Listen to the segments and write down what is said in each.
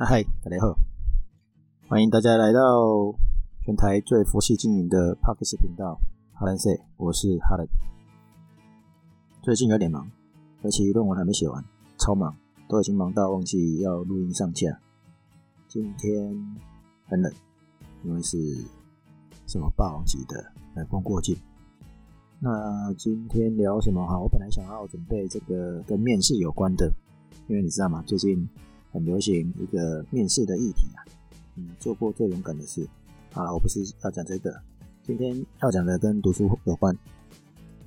嗨嗨，大家好，欢迎大家来到全台最佛系经营的 Parkes 频道哈兰 C，我是哈兰。最近有点忙，而且论文还没写完，超忙，都已经忙到忘记要录音上架。今天很冷，因为是什么霸王级的冷风过境。那今天聊什么哈？我本来想要准备这个跟面试有关的，因为你知道吗？最近很流行一个面试的议题啊。嗯做过最勇敢的事？啊，我不是要讲这个，今天要讲的跟读书有关。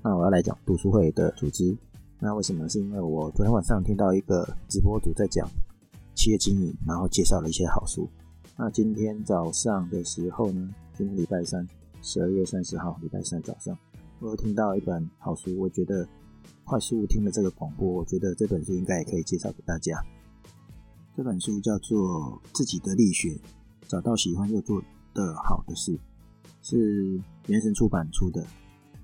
那我要来讲读书会的组织。那为什么？是因为我昨天晚上听到一个直播主在讲企业经营，然后介绍了一些好书。那今天早上的时候呢？今天礼拜三，十二月三十号，礼拜三早上。我又听到一本好书，我觉得快速听了这个广播，我觉得这本书应该也可以介绍给大家。这本书叫做《自己的力学》，找到喜欢又做的好的事，是原神出版出的。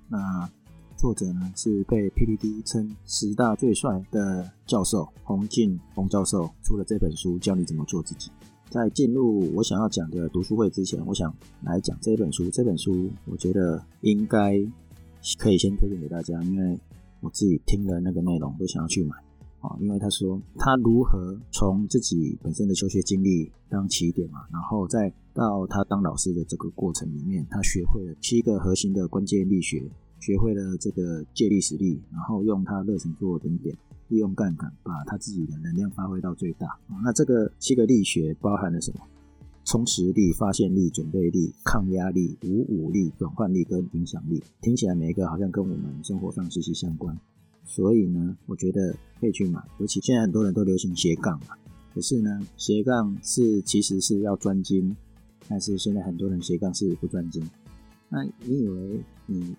那作者呢是被 PPT 称十大最帅的教授洪进洪教授出了这本书，教你怎么做自己。在进入我想要讲的读书会之前，我想来讲这本书。这本书我觉得应该。可以先推荐给大家，因为我自己听了那个内容都想要去买啊。因为他说他如何从自己本身的求学经历当起点嘛，然后再到他当老师的这个过程里面，他学会了七个核心的关键力学，学会了这个借力使力，然后用他热忱做顶点，利用杠杆把他自己的能量发挥到最大。那这个七个力学包含了什么？充实力、发现力、准备力、抗压力、无武力、转换力跟影响力，听起来每一个好像跟我们生活上息息相关。所以呢，我觉得可以去买。尤其现在很多人都流行斜杠嘛，可是呢，斜杠是其实是要专精，但是现在很多人斜杠是不专精。那你以为你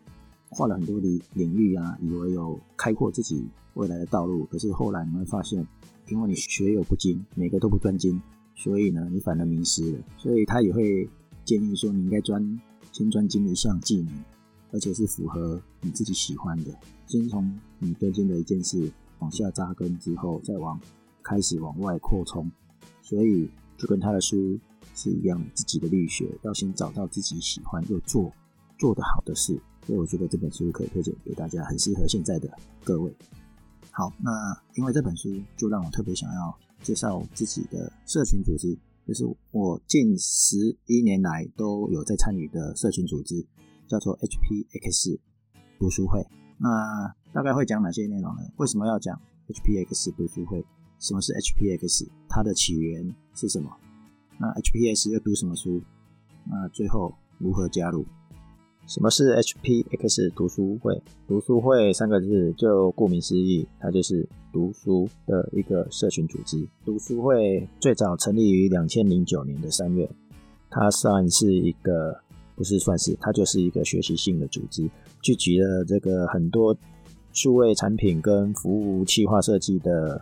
跨了很多领领域啊，以为有开阔自己未来的道路，可是后来你会发现，因为你学有不精，每个都不专精。所以呢，你反而迷失了。所以他也会建议说，你应该专先专精一项技能，而且是符合你自己喜欢的。先从你最近的一件事往下扎根，之后再往开始往外扩充。所以就跟他的书是一样，自己的力学要先找到自己喜欢又做做得好的事。所以我觉得这本书可以推荐给大家，很适合现在的各位。好，那因为这本书就让我特别想要。介绍自己的社群组织，就是我近十一年来都有在参与的社群组织，叫做 HPX 读书会。那大概会讲哪些内容呢？为什么要讲 HPX 读书会？什么是 HPX？它的起源是什么？那 HPX 要读什么书？那最后如何加入？什么是 HPX 读书会？读书会三个字就顾名思义，它就是读书的一个社群组织。读书会最早成立于两千零九年的三月，它算是一个，不是算是，它就是一个学习性的组织，聚集了这个很多数位产品跟服务企划设计的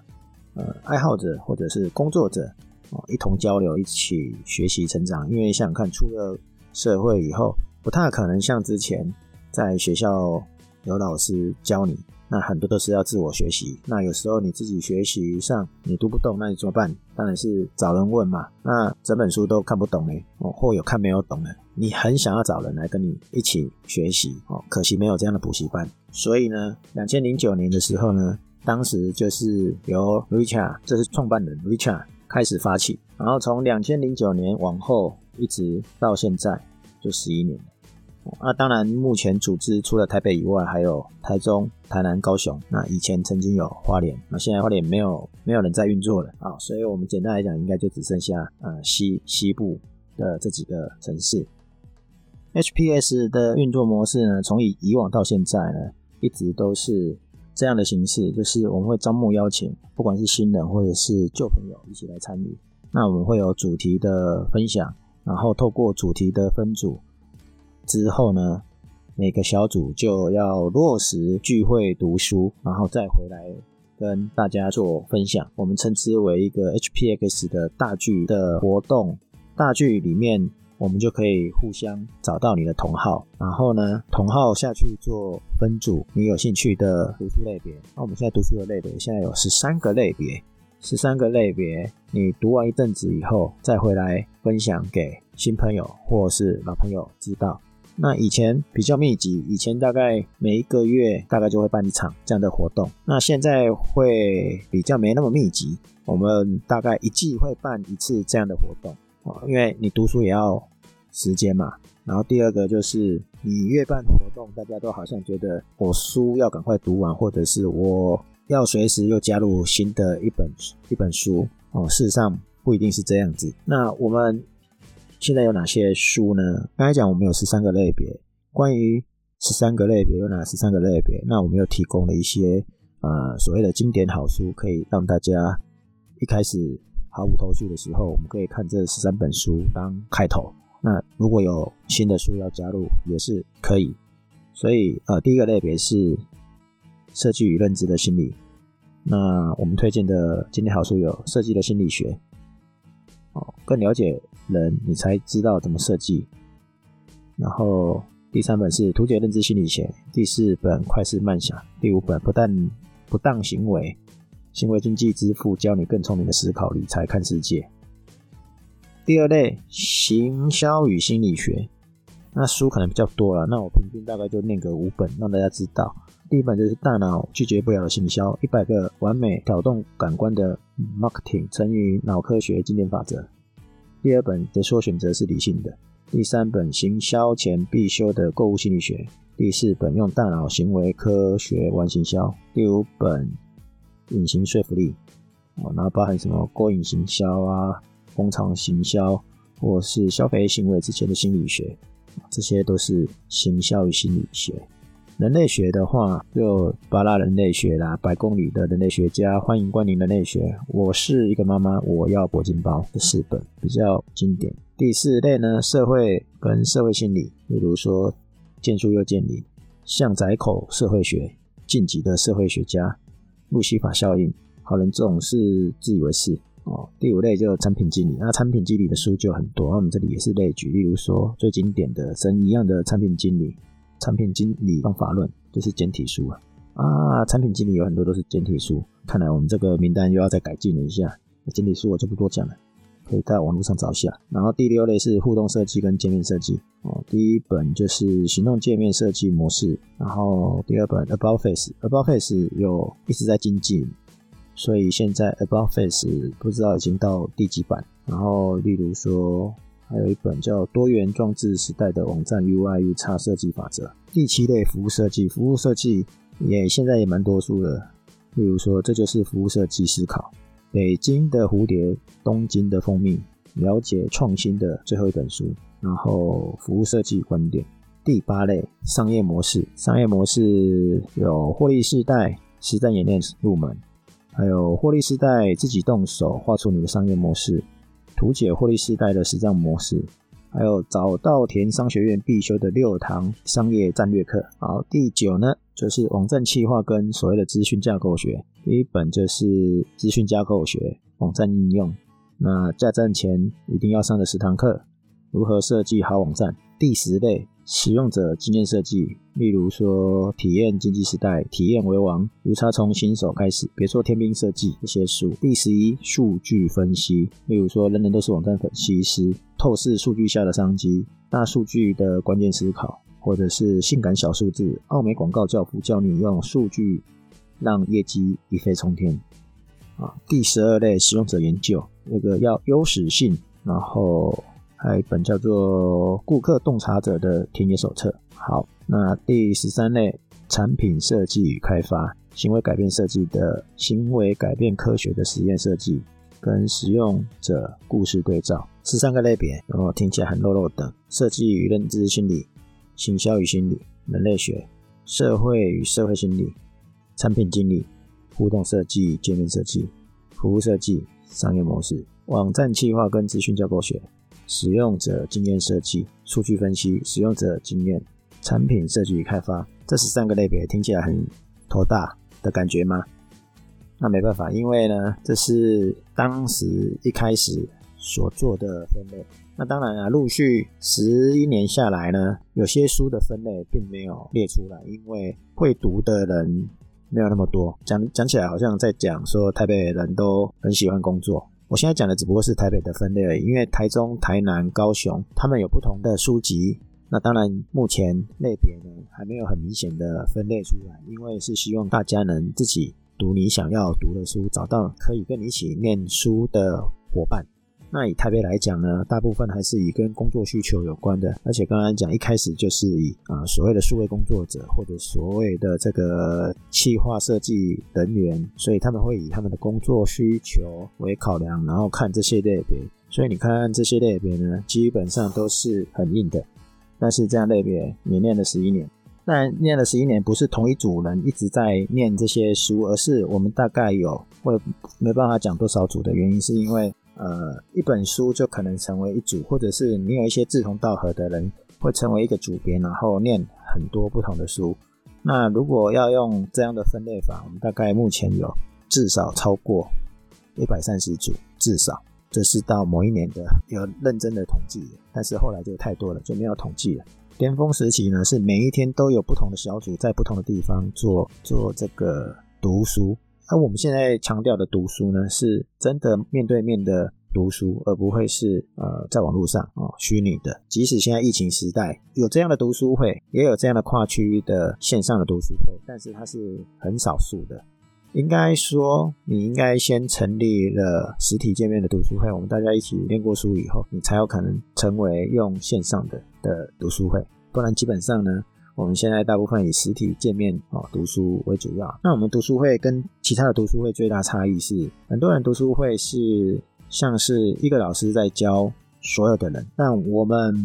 呃爱好者或者是工作者啊，一同交流，一起学习成长。因为想想看，出了社会以后。不太可能像之前在学校有老师教你，那很多都是要自我学习。那有时候你自己学习上你读不懂，那你怎么办？当然是找人问嘛。那整本书都看不懂嘞，哦，或有看没有懂的，你很想要找人来跟你一起学习哦，可惜没有这样的补习班。所以呢，两千零九年的时候呢，当时就是由 Richard，这是创办人 Richard 开始发起，然后从两千零九年往后一直到现在就十一年。那当然，目前组织除了台北以外，还有台中、台南、高雄。那以前曾经有花莲，那现在花莲没有没有人在运作了啊。所以我们简单来讲，应该就只剩下呃西西部的这几个城市。HPS 的运作模式呢，从以以往到现在呢，一直都是这样的形式，就是我们会招募邀请，不管是新人或者是旧朋友一起来参与。那我们会有主题的分享，然后透过主题的分组。之后呢，每个小组就要落实聚会读书，然后再回来跟大家做分享。我们称之为一个 HPX 的大聚的活动。大聚里面，我们就可以互相找到你的同号，然后呢，同号下去做分组。你有兴趣的读书类别，那我们现在读书的类别现在有十三个类别。十三个类别，你读完一阵子以后，再回来分享给新朋友或是老朋友知道。那以前比较密集，以前大概每一个月大概就会办一场这样的活动。那现在会比较没那么密集，我们大概一季会办一次这样的活动啊，因为你读书也要时间嘛。然后第二个就是你越办活动，大家都好像觉得我书要赶快读完，或者是我要随时又加入新的一本一本书哦。事实上不一定是这样子。那我们。现在有哪些书呢？刚才讲我们有十三个类别，关于十三个类别有哪十三个类别？那我们又提供了一些呃所谓的经典好书，可以让大家一开始毫无头绪的时候，我们可以看这十三本书当开头。那如果有新的书要加入，也是可以。所以呃，第一个类别是设计与认知的心理。那我们推荐的经典好书有《设计的心理学》。哦，更了解。人，你才知道怎么设计。然后第三本是《图解认知心理学》，第四本《快思慢想》，第五本《不但不当行为行为经济支付》，教你更聪明的思考理财看世界。第二类行销与心理学，那书可能比较多了，那我平均大概就念个五本，让大家知道。第一本就是《大脑拒绝不了的行销》，一百个完美挑动感官的 marketing 成于脑科学经典法则。第二本的说选择是理性的，第三本行销前必修的购物心理学，第四本用大脑行为科学玩行销，第五本隐形说服力，哦，然后包含什么过瘾行销啊、工厂行销，或是消费行为之前的心理学，这些都是行销与心理学。人类学的话，就巴拉人类学啦，百公里的人类学家，欢迎光临人类学。我是一个妈妈，我要铂金包这四本比较经典。第四类呢，社会跟社会心理，例如说建树又见林、巷仔口社会学、晋级的社会学家、路西法效应、好人总是自以为是哦。第五类就产品经理，那产品经理的书就很多，那我们这里也是类举，例如说最经典的神一样的产品经理。产品经理方法论就是简体书啊啊！产品经理有很多都是简体书，看来我们这个名单又要再改进了一下。简体书我就不多讲了，可以在网络上找一下。然后第六类是互动设计跟界面设计哦，第一本就是行动界面设计模式，然后第二本 About Face，About Face 有一直在精进，所以现在 About Face 不知道已经到第几版。然后例如说。还有一本叫《多元装置时代的网站 UI U 差设计法则》。第七类服务设计，服务设计也现在也蛮多书的。例如说，这就是服务设计思考。北京的蝴蝶，东京的蜂蜜，了解创新的最后一本书。然后服务设计观点。第八类商业模式，商业模式有获利时代实战演练入门，还有获利时代自己动手画出你的商业模式。图解获利时代的实战模式，还有早稻田商学院必修的六堂商业战略课。好，第九呢，就是网站企划跟所谓的资讯架构学。第一本就是资讯架构学，网站应用。那架站前一定要上的十堂课，如何设计好网站。第十类。使用者经验设计，例如说体验经济时代，体验为王，如差从新手开始，别说天兵设计这些书。第十一，数据分析，例如说人人都是网站分析师，透视数据下的商机，大数据的关键思考，或者是性感小数字，奥美广告教父教你用数据让业绩一飞冲天。啊，第十二类使用者研究，那个要优势性，然后。还有一本叫做《顾客洞察者的田野手册》。好，那第十三类产品设计与开发，行为改变设计的行为改变科学的实验设计，跟使用者故事对照，十三个类别，然后听起来很肉肉的。设计与认知心理，行销与心理，人类学，社会与社会心理，产品经理，互动设计，界面设计，服务设计，商业模式，网站企划跟资讯架构学。使用者经验设计、数据分析、使用者经验、产品设计与开发，这是三个类别，听起来很头大的感觉吗？那没办法，因为呢，这是当时一开始所做的分类。那当然啊，陆续十一年下来呢，有些书的分类并没有列出来，因为会读的人没有那么多。讲讲起来好像在讲说台北人都很喜欢工作。我现在讲的只不过是台北的分类而已，因为台中、台南、高雄他们有不同的书籍。那当然，目前类别呢还没有很明显的分类出来，因为是希望大家能自己读你想要读的书，找到可以跟你一起念书的伙伴。那以台北来讲呢，大部分还是以跟工作需求有关的，而且刚刚讲一开始就是以啊所谓的数位工作者或者所谓的这个企划设计人员，所以他们会以他们的工作需求为考量，然后看这些类别。所以你看这些类别呢，基本上都是很硬的。但是这样类别也念了十一年，但念了十一年不是同一组人一直在念这些书，而是我们大概有会没办法讲多少组的原因，是因为呃一本书就可能成为一组，或者是你有一些志同道合的人会成为一个组别，然后念很多不同的书。那如果要用这样的分类法，我们大概目前有至少超过一百三十组，至少。这是到某一年的有认真的统计，但是后来就太多了，就没有统计了。巅峰时期呢，是每一天都有不同的小组在不同的地方做做这个读书。而我们现在强调的读书呢，是真的面对面的读书，而不会是呃在网络上哦虚拟的。即使现在疫情时代有这样的读书会，也有这样的跨区域的线上的读书会，但是它是很少数的。应该说，你应该先成立了实体见面的读书会，我们大家一起念过书以后，你才有可能成为用线上的的读书会。不然，基本上呢，我们现在大部分以实体见面哦读书为主要。那我们读书会跟其他的读书会最大差异是，很多人读书会是像是一个老师在教所有的人，但我们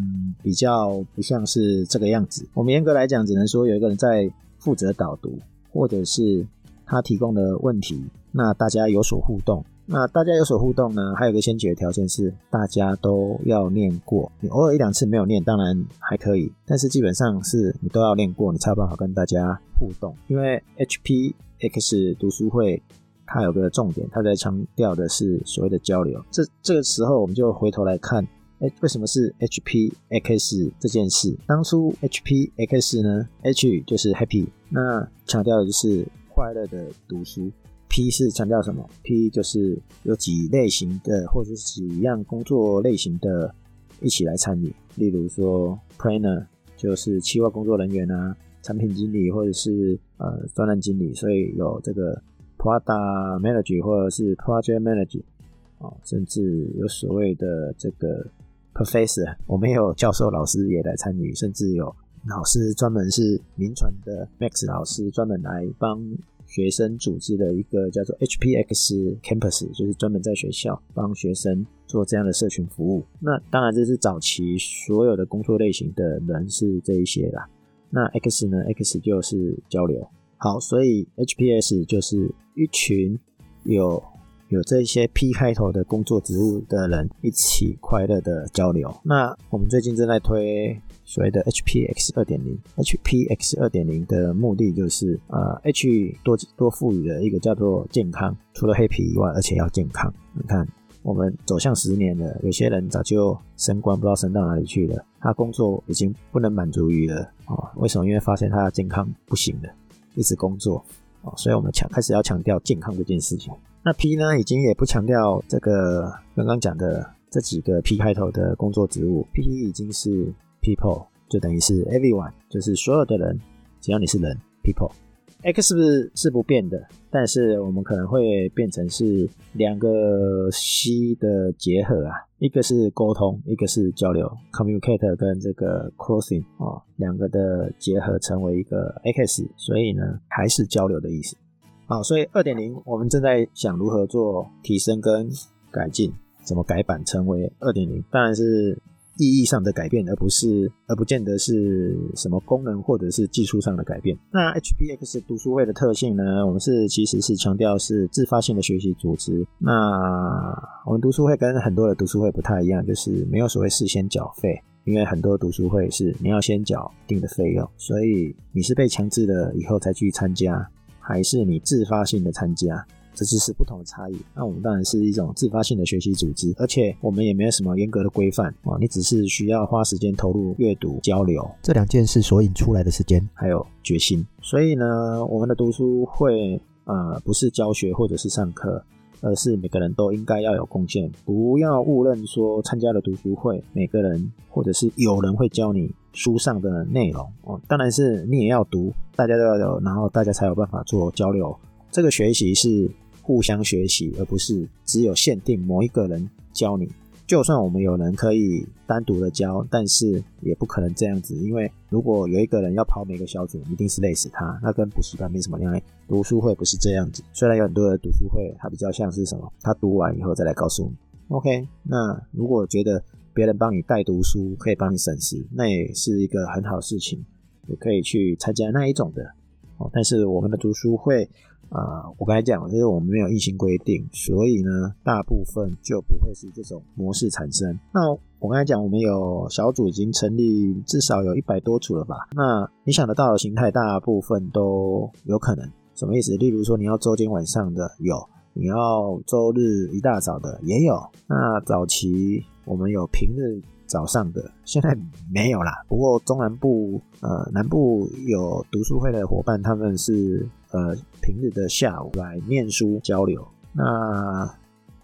比较不像是这个样子。我们严格来讲，只能说有一个人在负责导读，或者是。他提供的问题，那大家有所互动。那大家有所互动呢？还有个先决条件是，大家都要念过。你偶尔一两次没有念，当然还可以，但是基本上是你都要念过，你才有办法跟大家互动。因为 HPX 读书会它有个重点，它在强调的是所谓的交流。这这个时候，我们就回头来看，哎，为什么是 HPX 这件事？当初 HPX 呢？H 就是 Happy，那强调的就是。快乐的读书，P 是强调什么？P 就是有几类型的或者是几样工作类型的一起来参与。例如说，Planner 就是企划工作人员啊，产品经理或者是呃专案经理，所以有这个 Product Manager 或者是 Project Manager 哦，甚至有所谓的这个 Professor，我们也有教授老师也来参与，甚至有老师专门是民传的 Max 老师，专门来帮。学生组织的一个叫做 HPX Campus，就是专门在学校帮学生做这样的社群服务。那当然这是早期所有的工作类型的人是这一些啦。那 X 呢？X 就是交流。好，所以 HPS 就是一群有。有这些 P 开头的工作职务的人一起快乐的交流。那我们最近正在推所谓的 HPX 二点零，HPX 二点零的目的就是呃 H 多多赋予的一个叫做健康，除了黑皮以外，而且要健康。你看，我们走向十年了，有些人早就升官，不知道升到哪里去了。他工作已经不能满足于了哦，为什么？因为发现他的健康不行了，一直工作哦，所以我们强开始要强调健康这件事情。那 P 呢，已经也不强调这个刚刚讲的这几个 P 开头的工作职务，P 已经是 People，就等于是 Everyone，就是所有的人，只要你是人，People。X 是是不变的，但是我们可能会变成是两个 C 的结合啊，一个是沟通，一个是交流，Communicate 跟这个 Crossing 啊，两个的结合成为一个 X，所以呢，还是交流的意思。好，所以二点零，我们正在想如何做提升跟改进，怎么改版成为二点零？当然是意义上的改变，而不是而不见得是什么功能或者是技术上的改变。那 HPX 读书会的特性呢？我们是其实是强调是自发性的学习组织。那我们读书会跟很多的读书会不太一样，就是没有所谓事先缴费，因为很多读书会是你要先缴定的费用，所以你是被强制的以后才去参加。还是你自发性的参加，这只是不同的差异。那我们当然是一种自发性的学习组织，而且我们也没有什么严格的规范啊，你只是需要花时间投入阅读、交流这两件事所引出来的时间，还有决心。所以呢，我们的读书会呃不是教学或者是上课。而是每个人都应该要有贡献，不要误认说参加了读书会，每个人或者是有人会教你书上的内容哦。当然是你也要读，大家都要有，然后大家才有办法做交流。这个学习是互相学习，而不是只有限定某一个人教你。就算我们有人可以单独的教，但是也不可能这样子，因为如果有一个人要跑每个小组，一定是累死他，那跟补习班没什么两样。读书会不是这样子，虽然有很多的读书会，它比较像是什么，他读完以后再来告诉你。OK，那如果觉得别人帮你带读书可以帮你省时，那也是一个很好的事情，也可以去参加那一种的。哦，但是我们的读书会。啊，我刚才讲了，就是我们没有硬性规定，所以呢，大部分就不会是这种模式产生。那我刚才讲，我们有小组已经成立，至少有一百多组了吧？那你想得到的形态，大部分都有可能。什么意思？例如说，你要周间晚上的有，你要周日一大早的也有。那早期我们有平日早上的，现在没有啦。不过中南部呃南部有读书会的伙伴，他们是。呃，平日的下午来念书交流。那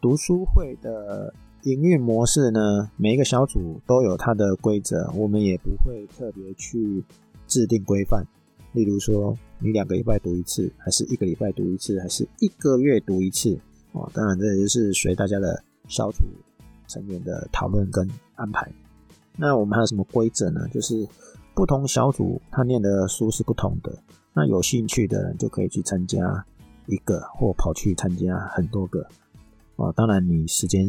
读书会的营运模式呢？每一个小组都有它的规则，我们也不会特别去制定规范。例如说，你两个礼拜读一次，还是一个礼拜读一次，还是一个月读一次？哦，当然这也就是随大家的小组成员的讨论跟安排。那我们还有什么规则呢？就是不同小组他念的书是不同的。那有兴趣的人就可以去参加一个，或跑去参加很多个啊。当然，你时间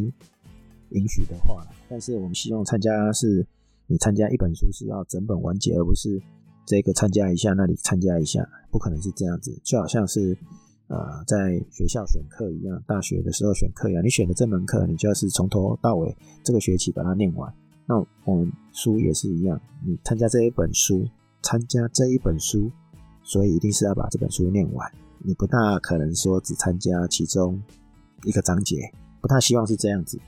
允许的话，但是我们希望参加是，你参加一本书是要整本完结，而不是这个参加一下，那里参加一下，不可能是这样子。就好像是呃，在学校选课一样，大学的时候选课一样，你选的这门课，你就要是从头到尾这个学期把它念完。那我们书也是一样，你参加这一本书，参加这一本书。所以一定是要把这本书念完，你不大可能说只参加其中一个章节，不太希望是这样子。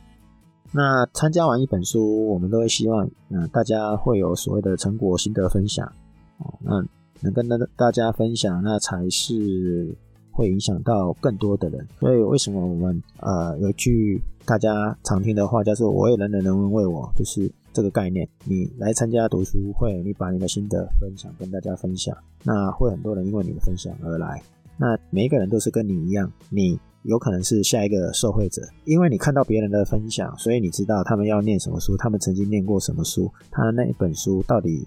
那参加完一本书，我们都会希望，嗯，大家会有所谓的成果心得分享，哦，那能跟大大家分享，那才是会影响到更多的人。所以为什么我们呃有句大家常听的话，叫做“我为人人，人为我”，就是。这个概念，你来参加读书会，你把你的心得分享跟大家分享，那会很多人因为你的分享而来。那每一个人都是跟你一样，你有可能是下一个受惠者，因为你看到别人的分享，所以你知道他们要念什么书，他们曾经念过什么书，他那一本书到底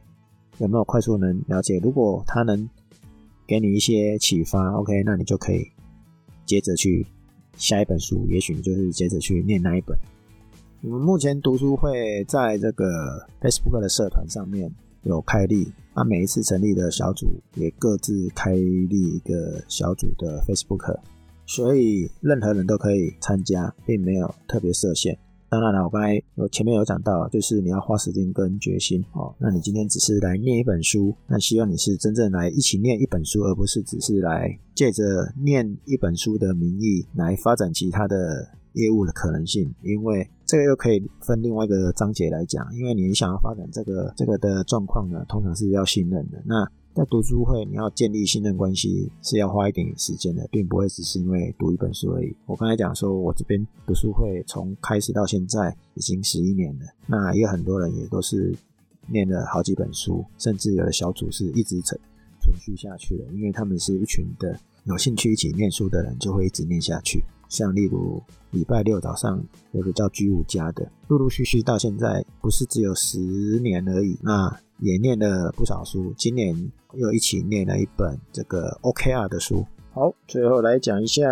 有没有快速能了解？如果他能给你一些启发，OK，那你就可以接着去下一本书，也许你就是接着去念那一本。我们目前读书会在这个 Facebook 的社团上面有开立，那每一次成立的小组也各自开立一个小组的 Facebook，所以任何人都可以参加，并没有特别设限。当然了，我刚才我前面有讲到，就是你要花时间跟决心哦。那你今天只是来念一本书，那希望你是真正来一起念一本书，而不是只是来借着念一本书的名义来发展其他的。业务的可能性，因为这个又可以分另外一个章节来讲。因为你想要发展这个这个的状况呢，通常是要信任的。那在读书会，你要建立信任关系是要花一点时间的，并不会只是因为读一本书而已。我刚才讲说，我这边读书会从开始到现在已经十一年了，那也有很多人也都是念了好几本书，甚至有的小组是一直存存续下去的，因为他们是一群的有兴趣一起念书的人，就会一直念下去。像例如礼拜六早上有个叫居五家的，陆陆续续到现在不是只有十年而已，那也念了不少书。今年又一起念了一本这个 OKR 的书。好，最后来讲一下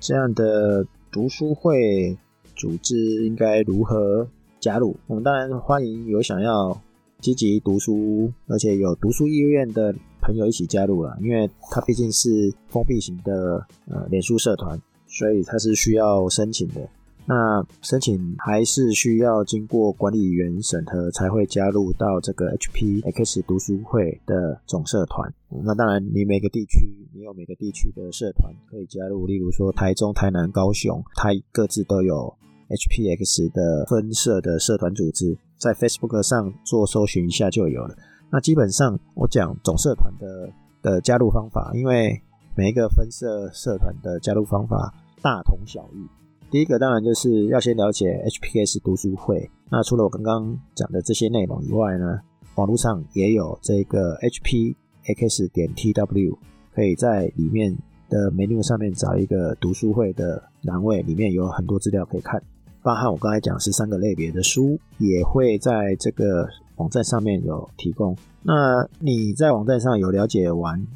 这样的读书会组织应该如何加入。我们当然欢迎有想要积极读书而且有读书意愿的朋友一起加入了，因为它毕竟是封闭型的呃脸书社团。所以它是需要申请的。那申请还是需要经过管理员审核才会加入到这个 HPX 读书会的总社团。那当然，你每个地区你有每个地区的社团可以加入，例如说台中、台南、高雄，它各自都有 HPX 的分社的社团组织，在 Facebook 上做搜寻一下就有了。那基本上我讲总社团的的加入方法，因为每一个分社社团的加入方法大同小异。第一个当然就是要先了解 HPX 读书会。那除了我刚刚讲的这些内容以外呢，网络上也有这个 HPX 点 TW，可以在里面的 menu 上面找一个读书会的栏位，里面有很多资料可以看。包含我刚才讲是三个类别的书，也会在这个网站上面有提供。那你在网站上有了解完，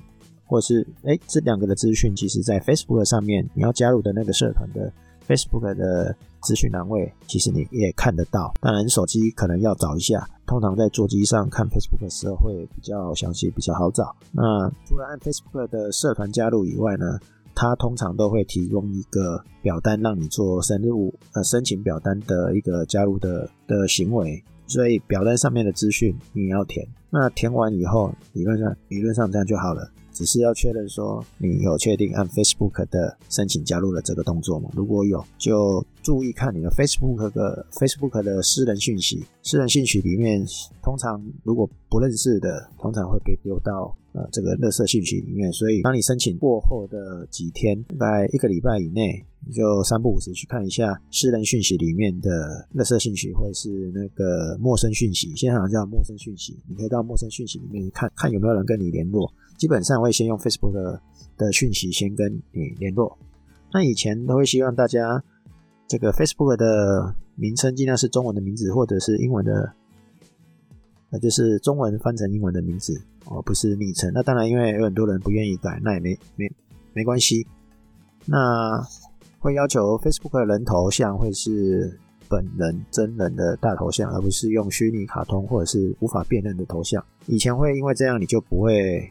或是哎这两个的资讯，其实在 Facebook 上面你要加入的那个社团的。Facebook 的资讯栏位，其实你也看得到。当然，手机可能要找一下。通常在座机上看 Facebook 的时候，会比较详细，比较好找。那除了按 Facebook 的社团加入以外呢，它通常都会提供一个表单，让你做申入呃申请表单的一个加入的的行为。所以表单上面的资讯你也要填。那填完以后，理论上理论上这样就好了。只是要确认说你有确定按 Facebook 的申请加入了这个动作吗？如果有，就注意看你的 Facebook 的 Facebook 的私人讯息。私人讯息里面，通常如果不认识的，通常会被丢到呃这个垃圾信息里面。所以，当你申请过后的几天，在一个礼拜以内，你就三不五时去看一下私人讯息里面的垃圾信息，或者是那个陌生讯息。现在好像叫陌生讯息，你可以到陌生讯息里面看看有没有人跟你联络。基本上会先用 Facebook 的讯息先跟你联络。那以前都会希望大家这个 Facebook 的名称尽量是中文的名字，或者是英文的，那就是中文翻成英文的名字，而不是昵称。那当然，因为有很多人不愿意改，那也没没没关系。那会要求 Facebook 的人头像会是本人真人的大头像，而不是用虚拟卡通或者是无法辨认的头像。以前会因为这样，你就不会。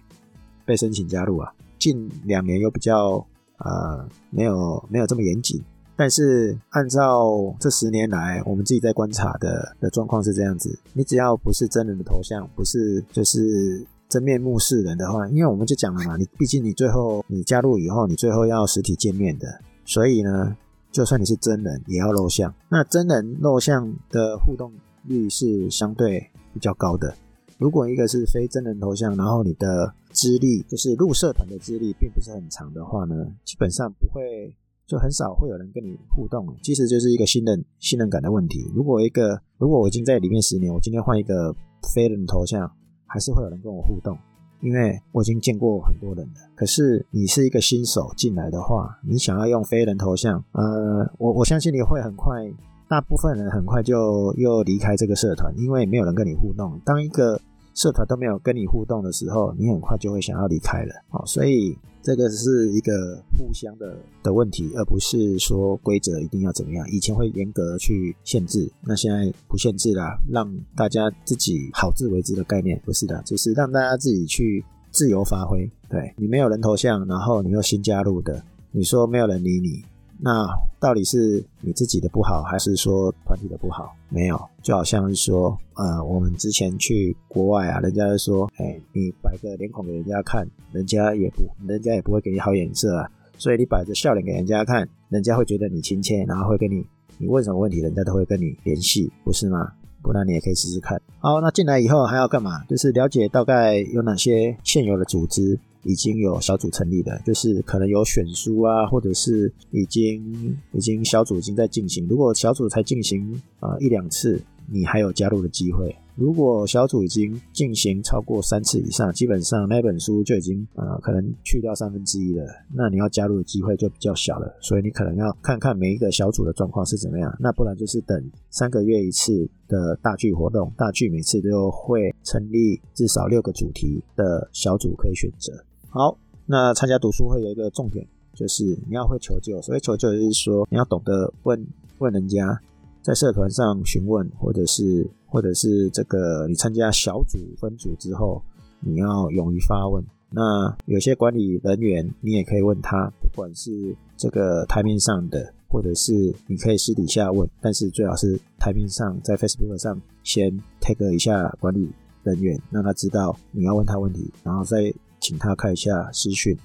被申请加入啊，近两年又比较呃没有没有这么严谨，但是按照这十年来我们自己在观察的的状况是这样子，你只要不是真人的头像，不是就是真面目示人的话，因为我们就讲了嘛，你毕竟你最后你加入以后，你最后要实体见面的，所以呢，就算你是真人也要露相，那真人露相的互动率是相对比较高的。如果一个是非真人头像，然后你的资历就是入社团的资历并不是很长的话呢，基本上不会，就很少会有人跟你互动。其实就是一个信任信任感的问题。如果一个如果我已经在里面十年，我今天换一个非人头像，还是会有人跟我互动，因为我已经见过很多人了。可是你是一个新手进来的话，你想要用非人头像，呃，我我相信你会很快。大部分人很快就又离开这个社团，因为没有人跟你互动。当一个社团都没有跟你互动的时候，你很快就会想要离开了。好，所以这个是一个互相的的问题，而不是说规则一定要怎么样。以前会严格去限制，那现在不限制啦，让大家自己好自为之的概念不是的，就是让大家自己去自由发挥。对你没有人头像，然后你又新加入的，你说没有人理你。那到底是你自己的不好，还是说团体的不好？没有，就好像是说，呃，我们之前去国外啊，人家就说，哎，你摆个脸孔给人家看，人家也不，人家也不会给你好眼色啊。所以你摆着笑脸给人家看，人家会觉得你亲切，然后会跟你，你问什么问题，人家都会跟你联系，不是吗？不然你也可以试试看。好，那进来以后还要干嘛？就是了解大概有哪些现有的组织。已经有小组成立的，就是可能有选书啊，或者是已经已经小组已经在进行。如果小组才进行啊一两次，你还有加入的机会。如果小组已经进行超过三次以上，基本上那本书就已经呃可能去掉三分之一了，那你要加入的机会就比较小了。所以你可能要看看每一个小组的状况是怎么样，那不然就是等三个月一次的大聚活动，大聚每次都会成立至少六个主题的小组可以选择。好，那参加读书会有一个重点，就是你要会求救。所谓求救，就是说你要懂得问问人家，在社团上询问，或者是或者是这个你参加小组分组之后，你要勇于发问。那有些管理人员，你也可以问他，不管是这个台面上的，或者是你可以私底下问，但是最好是台面上在 Facebook 上先 tag 一下管理人员，让他知道你要问他问题，然后再请他看一下私讯。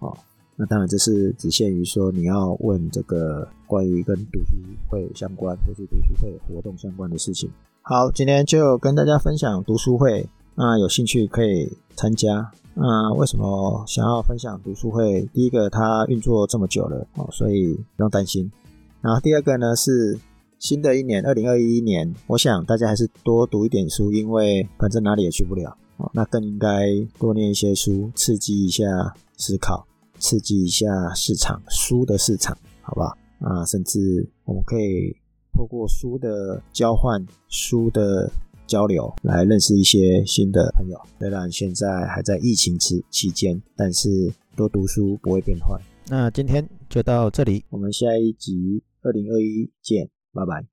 哦，那当然这是只限于说你要问这个关于跟读书会相关或是读书会活动相关的事情。好，今天就跟大家分享读书会，那有兴趣可以参加。那为什么想要分享读书会？第一个，它运作这么久了哦，所以不用担心。然后第二个呢，是新的一年，二零二一年，我想大家还是多读一点书，因为反正哪里也去不了哦，那更应该多念一些书，刺激一下思考，刺激一下市场书的市场，好不好？啊，甚至我们可以透过书的交换，书的。交流来认识一些新的朋友。虽然现在还在疫情期期间，但是多读书不会变坏。那今天就到这里，我们下一集二零二一见，拜拜。